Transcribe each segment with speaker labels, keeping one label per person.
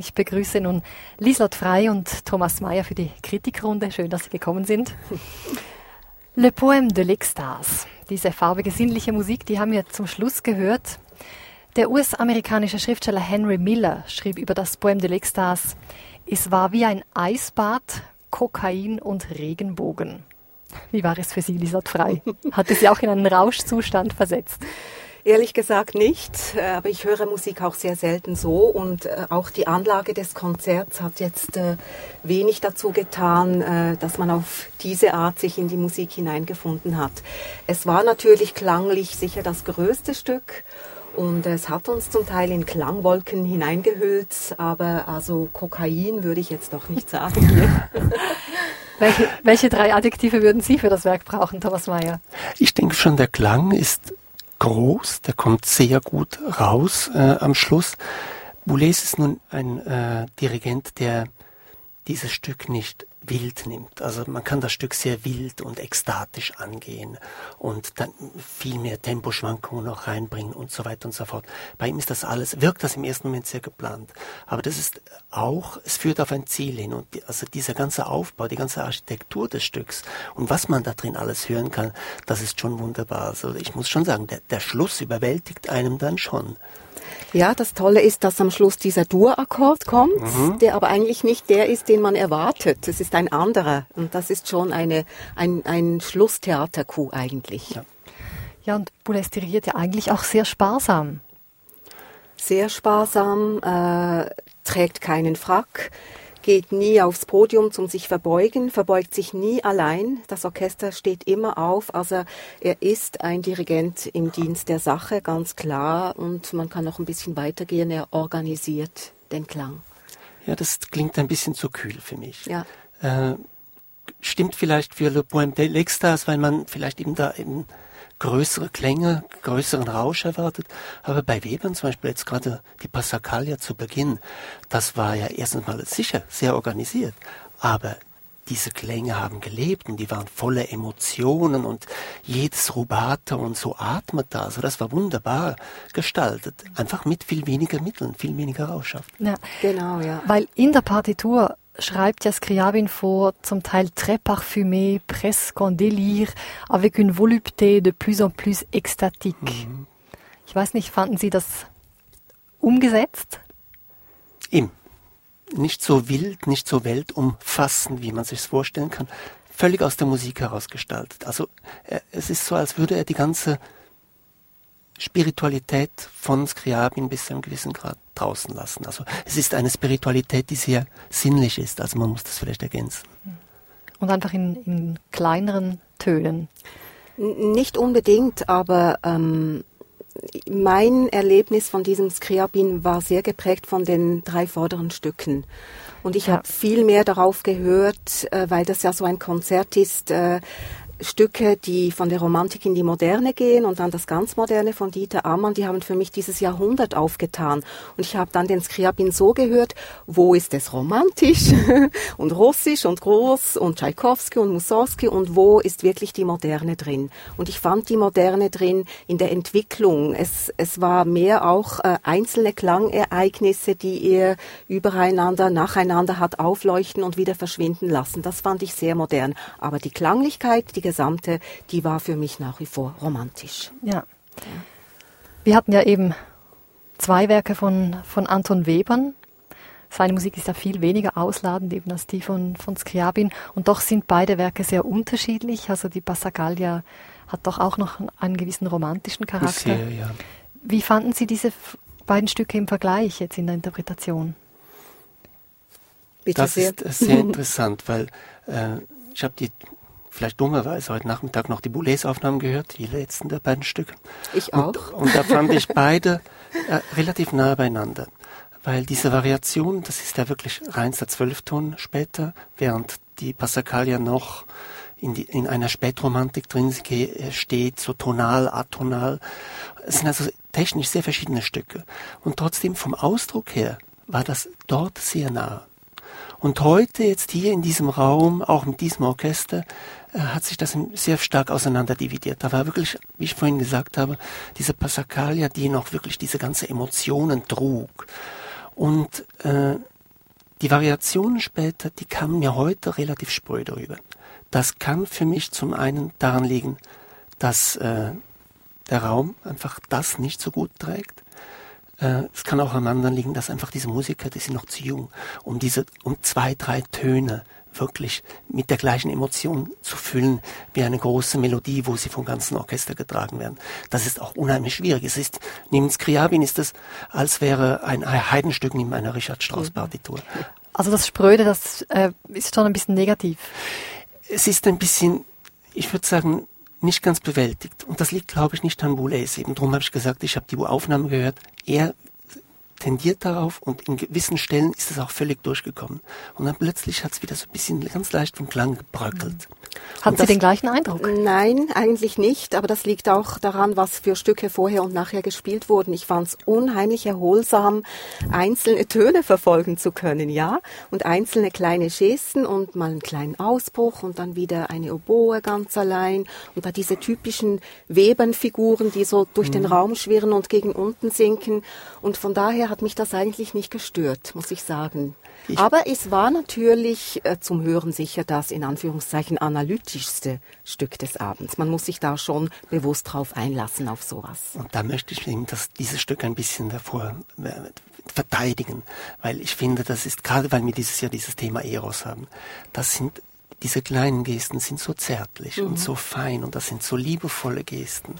Speaker 1: Ich begrüße nun Lieslott Frei und Thomas Mayer für die Kritikrunde. Schön, dass Sie gekommen sind. Le Poème de l'Extase. Diese farbige, sinnliche Musik, die haben wir zum Schluss gehört. Der US-amerikanische Schriftsteller Henry Miller schrieb über das Poème de l'Extase, es war wie ein Eisbad, Kokain und Regenbogen. Wie war es für Sie, Lieslott Frei? Hat es Sie auch in einen Rauschzustand versetzt?
Speaker 2: Ehrlich gesagt nicht, äh, aber ich höre Musik auch sehr selten so und äh, auch die Anlage des Konzerts hat jetzt äh, wenig dazu getan, dass man auf diese Art sich in die Musik hineingefunden hat. Es war natürlich klanglich sicher das größte Stück und es hat uns zum Teil in Klangwolken hineingehüllt, aber also Kokain würde ich jetzt doch nicht sagen.
Speaker 1: welche, welche drei Adjektive würden Sie für das Werk brauchen, Thomas Mayer?
Speaker 3: Ich denke schon, der Klang ist groß, der kommt sehr gut raus äh, am Schluss. Boulez ist nun ein äh, Dirigent, der dieses Stück nicht wild nimmt. Also man kann das Stück sehr wild und ekstatisch angehen und dann viel mehr Temposchwankungen noch reinbringen und so weiter und so fort. Bei ihm ist das alles, wirkt das im ersten Moment sehr geplant. Aber das ist auch, es führt auf ein Ziel hin und die, also dieser ganze Aufbau, die ganze Architektur des Stücks und was man da drin alles hören kann, das ist schon wunderbar. Also ich muss schon sagen, der, der Schluss überwältigt einem dann schon.
Speaker 2: Ja, das Tolle ist, dass am Schluss dieser Dur-Akkord kommt, mhm. der aber eigentlich nicht der ist, den man erwartet. Es ist ein anderer. Und das ist schon eine, ein, ein Schlusstheaterkuh eigentlich.
Speaker 1: Ja. ja, und Boulez dirigiert ja eigentlich auch sehr sparsam.
Speaker 2: Sehr sparsam, äh, trägt keinen Frack geht nie aufs Podium zum sich verbeugen, verbeugt sich nie allein. Das Orchester steht immer auf. Also er ist ein Dirigent im Dienst der Sache, ganz klar. Und man kann noch ein bisschen weitergehen. Er organisiert den Klang.
Speaker 3: Ja, das klingt ein bisschen zu kühl für mich. Ja. Äh, stimmt vielleicht für Le Poème de l'Extase, weil man vielleicht eben da eben größere Klänge, größeren Rausch erwartet. Aber bei Webern zum Beispiel jetzt gerade die Passacaglia zu Beginn, das war ja erstens mal sicher sehr organisiert, aber diese Klänge haben gelebt und die waren voller Emotionen und jedes Rubato und so atmet da. Also das war wunderbar gestaltet. Einfach mit viel weniger Mitteln, viel weniger Rauschhaft.
Speaker 1: Ja, genau, ja. Weil in der Partitur schreibt ja Scriabin vor, zum Teil très parfumé, presque en délire, avec une volupté de plus en plus extatique. Mhm. Ich weiß nicht, fanden Sie das umgesetzt?
Speaker 3: Im. Nicht so wild, nicht so weltumfassend, wie man sich vorstellen kann. Völlig aus der Musik herausgestaltet. Also äh, es ist so, als würde er die ganze Spiritualität von Skriabin bis zu einem gewissen Grad draußen lassen. Also es ist eine Spiritualität, die sehr sinnlich ist. Also man muss das vielleicht ergänzen.
Speaker 1: Und einfach in, in kleineren Tönen.
Speaker 2: Nicht unbedingt, aber ähm, mein Erlebnis von diesem Skriabin war sehr geprägt von den drei vorderen Stücken. Und ich ja. habe viel mehr darauf gehört, äh, weil das ja so ein Konzert ist, äh, Stücke, die von der Romantik in die Moderne gehen und dann das ganz Moderne von Dieter Ammann, die haben für mich dieses Jahrhundert aufgetan. Und ich habe dann den Skriabin so gehört, wo ist es romantisch und russisch und groß und Tschaikowski und Mussorgsky und wo ist wirklich die Moderne drin. Und ich fand die Moderne drin in der Entwicklung. Es, es war mehr auch äh, einzelne Klangereignisse, die er übereinander, nacheinander hat aufleuchten und wieder verschwinden lassen. Das fand ich sehr modern. Aber die Klanglichkeit, die gesamte, die war für mich nach wie vor romantisch.
Speaker 1: Ja. Wir hatten ja eben zwei Werke von, von Anton Webern. Seine Musik ist ja viel weniger ausladend eben als die von, von Scriabin. Und doch sind beide Werke sehr unterschiedlich. Also die Passacaglia hat doch auch noch einen gewissen romantischen Charakter. Sehr, ja. Wie fanden Sie diese beiden Stücke im Vergleich jetzt in der Interpretation?
Speaker 3: Bitte das sehr. ist sehr interessant, weil äh, ich habe die vielleicht dummerweise heute Nachmittag noch die Boulez-Aufnahmen gehört, die letzten der beiden Stücke.
Speaker 2: Ich auch.
Speaker 3: Und, und da fand ich beide äh, relativ nah beieinander. Weil diese Variation, das ist ja wirklich reinster Zwölfton später, während die Passacaglia noch in, die, in einer Spätromantik drin steht, so tonal, atonal. Es sind also technisch sehr verschiedene Stücke. Und trotzdem vom Ausdruck her war das dort sehr nah. Und heute jetzt hier in diesem Raum, auch mit diesem Orchester, äh, hat sich das sehr stark auseinanderdividiert. Da war wirklich, wie ich vorhin gesagt habe, diese Passacaglia, die noch wirklich diese ganze Emotionen trug. Und äh, die Variationen später, die kamen mir heute relativ spröde darüber. Das kann für mich zum einen daran liegen, dass äh, der Raum einfach das nicht so gut trägt. Äh, es kann auch am anderen liegen, dass einfach diese Musiker, die sind noch zu jung, um diese, um zwei, drei Töne wirklich mit der gleichen Emotion zu füllen wie eine große Melodie, wo sie vom ganzen Orchester getragen werden. Das ist auch unheimlich schwierig. Es ist, neben Skriabin ist es, als wäre ein Heidenstück neben einer Richard Strauss Partitur.
Speaker 1: Also das Spröde, das äh, ist schon ein bisschen negativ.
Speaker 3: Es ist ein bisschen, ich würde sagen, nicht ganz bewältigt. Und das liegt, glaube ich, nicht an Boulez. Eben darum habe ich gesagt, ich habe die Aufnahme gehört. Er tendiert darauf und in gewissen Stellen ist es auch völlig durchgekommen. Und dann plötzlich hat es wieder so ein bisschen ganz leicht vom Klang gebröckelt.
Speaker 1: Haben Sie den gleichen Eindruck?
Speaker 2: Nein, eigentlich nicht, aber das liegt auch daran, was für Stücke vorher und nachher gespielt wurden. Ich fand es unheimlich erholsam, einzelne Töne verfolgen zu können, ja, und einzelne kleine Gesten und mal einen kleinen Ausbruch und dann wieder eine Oboe ganz allein und da diese typischen Webernfiguren, die so durch mhm. den Raum schwirren und gegen unten sinken und von daher hat mich das eigentlich nicht gestört, muss ich sagen. Ich Aber es war natürlich äh, zum Hören sicher das in Anführungszeichen analytischste Stück des Abends. Man muss sich da schon bewusst drauf einlassen auf sowas.
Speaker 3: Und da möchte ich eben das, dieses Stück ein bisschen davor äh, verteidigen, weil ich finde, das ist gerade, weil wir dieses Jahr dieses Thema Eros haben, das sind diese kleinen Gesten sind so zärtlich mhm. und so fein und das sind so liebevolle Gesten.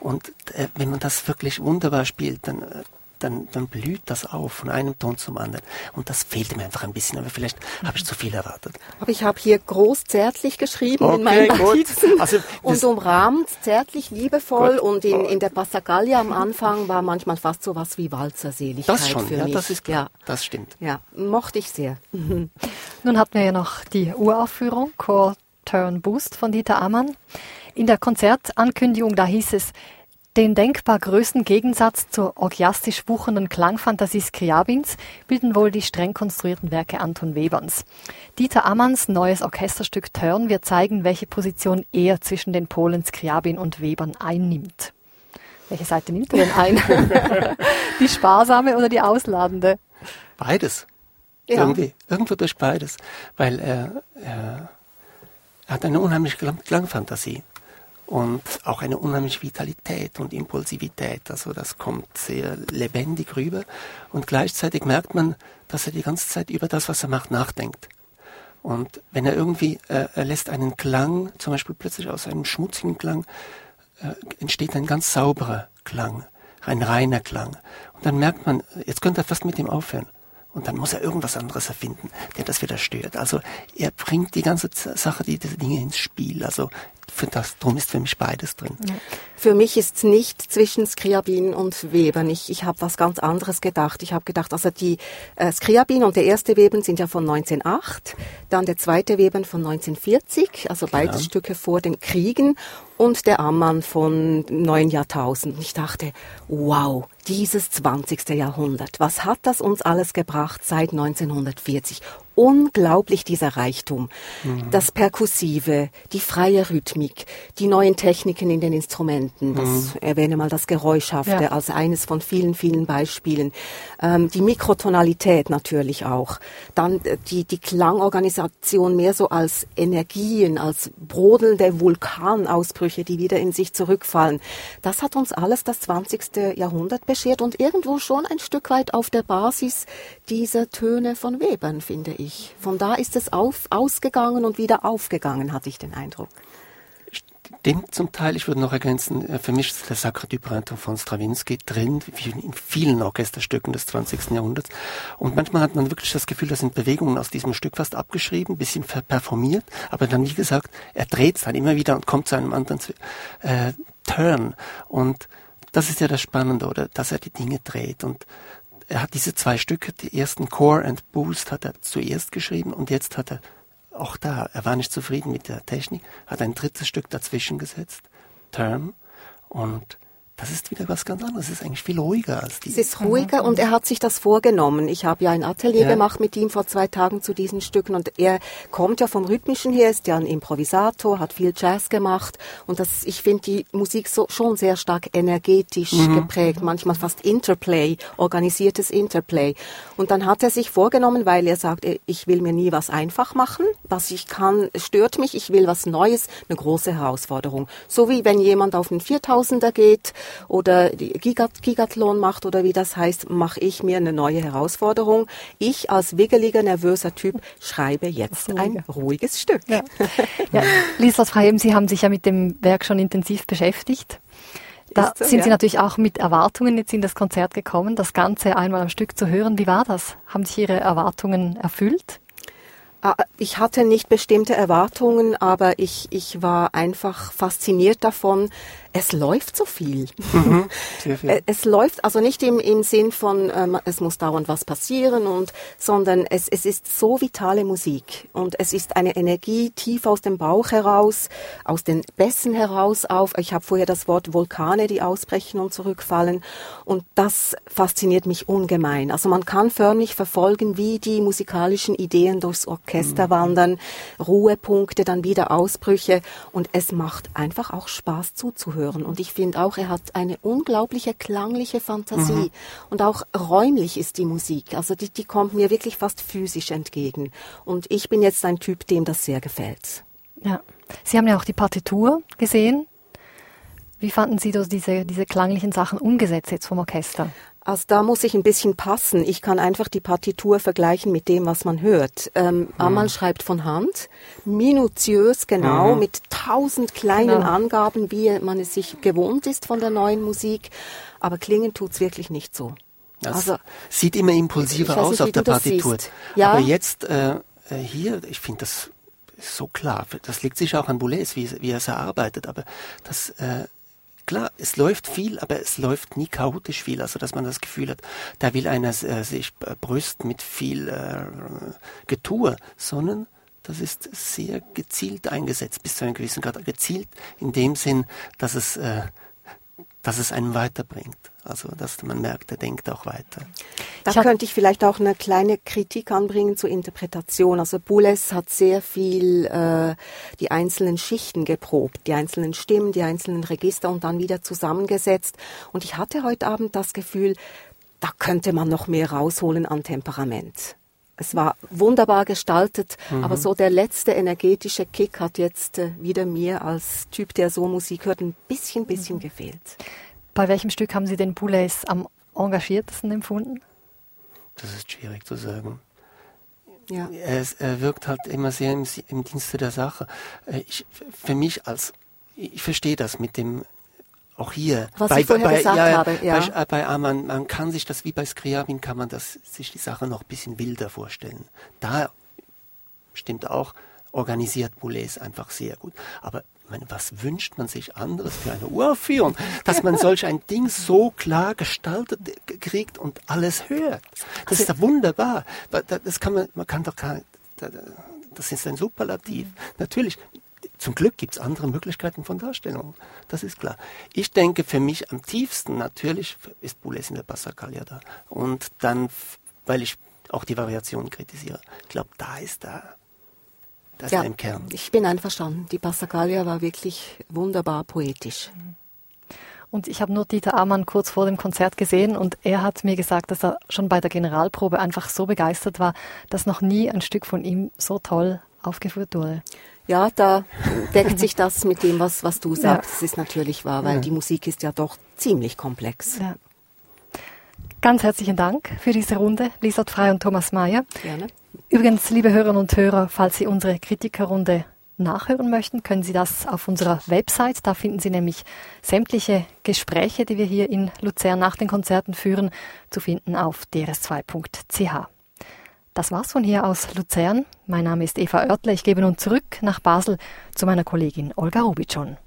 Speaker 3: Und äh, wenn man das wirklich wunderbar spielt, dann äh, dann, dann blüht das auf von einem Ton zum anderen. Und das fehlt mir einfach ein bisschen, aber vielleicht habe ich zu viel erwartet.
Speaker 2: Aber ich habe hier groß zärtlich geschrieben okay, in meinen Notizen also, und umrahmt, zärtlich, liebevoll gut. und in, in der Passacaglia am Anfang war manchmal fast so was wie Walzerseligkeit
Speaker 3: das schon,
Speaker 2: für
Speaker 3: ja,
Speaker 2: mich.
Speaker 3: Das ist klar. Ja. Das stimmt.
Speaker 2: Ja, mochte ich sehr.
Speaker 1: Nun hatten wir ja noch die Uraufführung, Core Turn Boost von Dieter Amann. In der Konzertankündigung, da hieß es, den denkbar größten Gegensatz zur orgiastisch wuchernden Klangfantasie Skriabins bilden wohl die streng konstruierten Werke Anton Weberns. Dieter Ammanns neues Orchesterstück Turn wird zeigen, welche Position er zwischen den Polen Skriabin und Webern einnimmt. Welche Seite nimmt er denn ein? die sparsame oder die ausladende?
Speaker 3: Beides. Ja. Irgendwie. Irgendwo durch beides. Weil er, er, er hat eine unheimliche Klangfantasie und auch eine unheimliche Vitalität und Impulsivität. Also das kommt sehr lebendig rüber und gleichzeitig merkt man, dass er die ganze Zeit über das, was er macht, nachdenkt. Und wenn er irgendwie, äh, er lässt einen Klang, zum Beispiel plötzlich aus einem schmutzigen Klang, äh, entsteht ein ganz sauberer Klang, ein reiner Klang. Und dann merkt man, jetzt könnte er fast mit ihm aufhören. Und dann muss er irgendwas anderes erfinden, der das wieder stört. Also er bringt die ganze Sache, die, diese Dinge ins Spiel. Also für das, drum ist für mich beides drin. Ja.
Speaker 2: Für mich ist es nicht zwischen Skriabin und Webern. Ich, ich habe was ganz anderes gedacht. Ich habe gedacht, also die äh, Skriabin und der erste Webern sind ja von 1908, dann der zweite Webern von 1940, also beide ja. Stücke vor den Kriegen und der Ammann von neun Jahrtausend. Ich dachte, wow, dieses 20. Jahrhundert, was hat das uns alles gebracht seit 1940? Unglaublich dieser Reichtum. Mhm. Das Perkussive, die freie Rhythmik, die neuen Techniken in den Instrumenten. Das mhm. erwähne mal das Geräuschhafte ja. als eines von vielen, vielen Beispielen. Ähm, die Mikrotonalität natürlich auch. Dann äh, die, die Klangorganisation mehr so als Energien, als brodelnde Vulkanausbrüche, die wieder in sich zurückfallen. Das hat uns alles das 20. Jahrhundert beschert und irgendwo schon ein Stück weit auf der Basis dieser Töne von Webern, finde ich ich. Von da ist es auf, ausgegangen und wieder aufgegangen, hatte ich den Eindruck.
Speaker 3: Stimmt zum Teil. Ich würde noch ergänzen, äh, für mich ist der Sacre du Printemps von Stravinsky drin, wie in vielen Orchesterstücken des 20. Jahrhunderts. Und manchmal hat man wirklich das Gefühl, da sind Bewegungen aus diesem Stück fast abgeschrieben, bisschen performiert, aber dann, wie gesagt, er dreht es dann immer wieder und kommt zu einem anderen äh, Turn. Und das ist ja das Spannende, oder, dass er die Dinge dreht. Und er hat diese zwei Stücke, die ersten Core and Boost hat er zuerst geschrieben und jetzt hat er auch da, er war nicht zufrieden mit der Technik, hat ein drittes Stück dazwischen gesetzt, Term, und das ist wieder was ganz anderes. Es ist eigentlich viel ruhiger als die.
Speaker 2: Es ist ruhiger und er hat sich das vorgenommen. Ich habe ja ein Atelier ja. gemacht mit ihm vor zwei Tagen zu diesen Stücken und er kommt ja vom Rhythmischen her, ist ja ein Improvisator, hat viel Jazz gemacht und das, ich finde die Musik so, schon sehr stark energetisch mhm. geprägt, manchmal fast Interplay, organisiertes Interplay. Und dann hat er sich vorgenommen, weil er sagt, ich will mir nie was einfach machen, was ich kann, stört mich, ich will was Neues, eine große Herausforderung. So wie wenn jemand auf einen 4000er geht, oder Gigat Gigathlon macht oder wie das heißt, mache ich mir eine neue Herausforderung. Ich als wiggeliger, nervöser Typ schreibe jetzt ein ruhiges Stück. Ja.
Speaker 1: ja. Lisa Freiem, Sie haben sich ja mit dem Werk schon intensiv beschäftigt. Da so, sind ja. Sie natürlich auch mit Erwartungen jetzt in das Konzert gekommen, das Ganze einmal am Stück zu hören. Wie war das? Haben sich Ihre Erwartungen erfüllt?
Speaker 2: Ah, ich hatte nicht bestimmte Erwartungen, aber ich, ich war einfach fasziniert davon, es läuft so viel. Mhm, viel. Es läuft also nicht im, im Sinn von, ähm, es muss dauernd was passieren, und, sondern es, es ist so vitale Musik und es ist eine Energie tief aus dem Bauch heraus, aus den Bässen heraus auf. Ich habe vorher das Wort Vulkane, die ausbrechen und zurückfallen und das fasziniert mich ungemein. Also man kann förmlich verfolgen, wie die musikalischen Ideen durchs Orchester mhm. wandern, Ruhepunkte, dann wieder Ausbrüche und es macht einfach auch Spaß zuzuhören hören. Und ich finde auch, er hat eine unglaubliche klangliche Fantasie. Mhm. Und auch räumlich ist die Musik. Also die, die kommt mir wirklich fast physisch entgegen. Und ich bin jetzt ein Typ, dem das sehr gefällt.
Speaker 1: Ja. Sie haben ja auch die Partitur gesehen. Wie fanden Sie diese, diese klanglichen Sachen umgesetzt jetzt vom Orchester?
Speaker 2: Also da muss ich ein bisschen passen. Ich kann einfach die Partitur vergleichen mit dem, was man hört. Ähm, mhm. Amal schreibt von Hand, minutiös genau, mhm. mit tausend kleinen genau. Angaben, wie man es sich gewohnt ist von der neuen Musik. Aber klingen tut's wirklich nicht so.
Speaker 3: Das also, sieht immer impulsiver aus nicht, auf der Partitur. Ja? Aber jetzt äh, äh, hier, ich finde das so klar. Das liegt sicher auch an Boulez, wie, wie er es erarbeitet. Aber das äh, klar, es läuft viel, aber es läuft nie chaotisch viel, also dass man das Gefühl hat, da will einer äh, sich brüsten mit viel äh, Getue, sondern das ist sehr gezielt eingesetzt, bis zu einem gewissen Grad. Gezielt in dem Sinn, dass es äh, dass es einen weiterbringt. Also, dass man merkt, er denkt auch weiter.
Speaker 2: Da ich könnte ich vielleicht auch eine kleine Kritik anbringen zur Interpretation. Also Boulez hat sehr viel äh, die einzelnen Schichten geprobt, die einzelnen Stimmen, die einzelnen Register und dann wieder zusammengesetzt. Und ich hatte heute Abend das Gefühl, da könnte man noch mehr rausholen an Temperament. Es war wunderbar gestaltet, mhm. aber so der letzte energetische Kick hat jetzt äh, wieder mir als Typ, der so Musik hört, ein bisschen, bisschen mhm. gefehlt.
Speaker 1: Bei welchem Stück haben Sie den Boulez am engagiertesten empfunden?
Speaker 3: Das ist schwierig zu sagen. Ja. Er, er wirkt halt immer sehr im, im Dienste der Sache. Äh, ich, für mich als, ich verstehe das mit dem auch hier,
Speaker 2: Was bei, ich vorher bei, gesagt ja, habe, ja.
Speaker 3: Bei, bei Aman, man kann sich das, wie bei Skriabin, kann man das, sich die Sache noch ein bisschen wilder vorstellen. Da stimmt auch, organisiert Boulez einfach sehr gut. Aber meine, was wünscht man sich anderes für eine Uraufführung? Dass man solch ein Ding so klar gestaltet kriegt und alles hört. Das ist ja wunderbar. Das kann man, man kann doch gar, das ist ein Superlativ. Natürlich, zum Glück gibt es andere Möglichkeiten von Darstellung. Das ist klar. Ich denke, für mich am tiefsten natürlich ist Boulez in der Passacaglia da. Und dann, weil ich auch die Variationen kritisiere. Ich glaube, da ist da. Das ja, ist im Kern.
Speaker 2: Ich bin einverstanden. Die Passacaglia war wirklich wunderbar poetisch.
Speaker 1: Und ich habe nur Dieter Amann kurz vor dem Konzert gesehen und er hat mir gesagt, dass er schon bei der Generalprobe einfach so begeistert war, dass noch nie ein Stück von ihm so toll aufgeführt wurde.
Speaker 2: Ja, da deckt sich das mit dem, was, was du sagst. Ja. Das ist natürlich wahr, weil ja. die Musik ist ja doch ziemlich komplex. Ja.
Speaker 1: Ganz herzlichen Dank für diese Runde, Lisot Frei und Thomas Mayer. Gerne. Übrigens, liebe Hörerinnen und Hörer, falls Sie unsere Kritikerrunde nachhören möchten, können Sie das auf unserer Website. Da finden Sie nämlich sämtliche Gespräche, die wir hier in Luzern nach den Konzerten führen, zu finden auf drs2.ch. Das war's von hier aus Luzern. Mein Name ist Eva Oertle. Ich gebe nun zurück nach Basel zu meiner Kollegin Olga Rubitschon.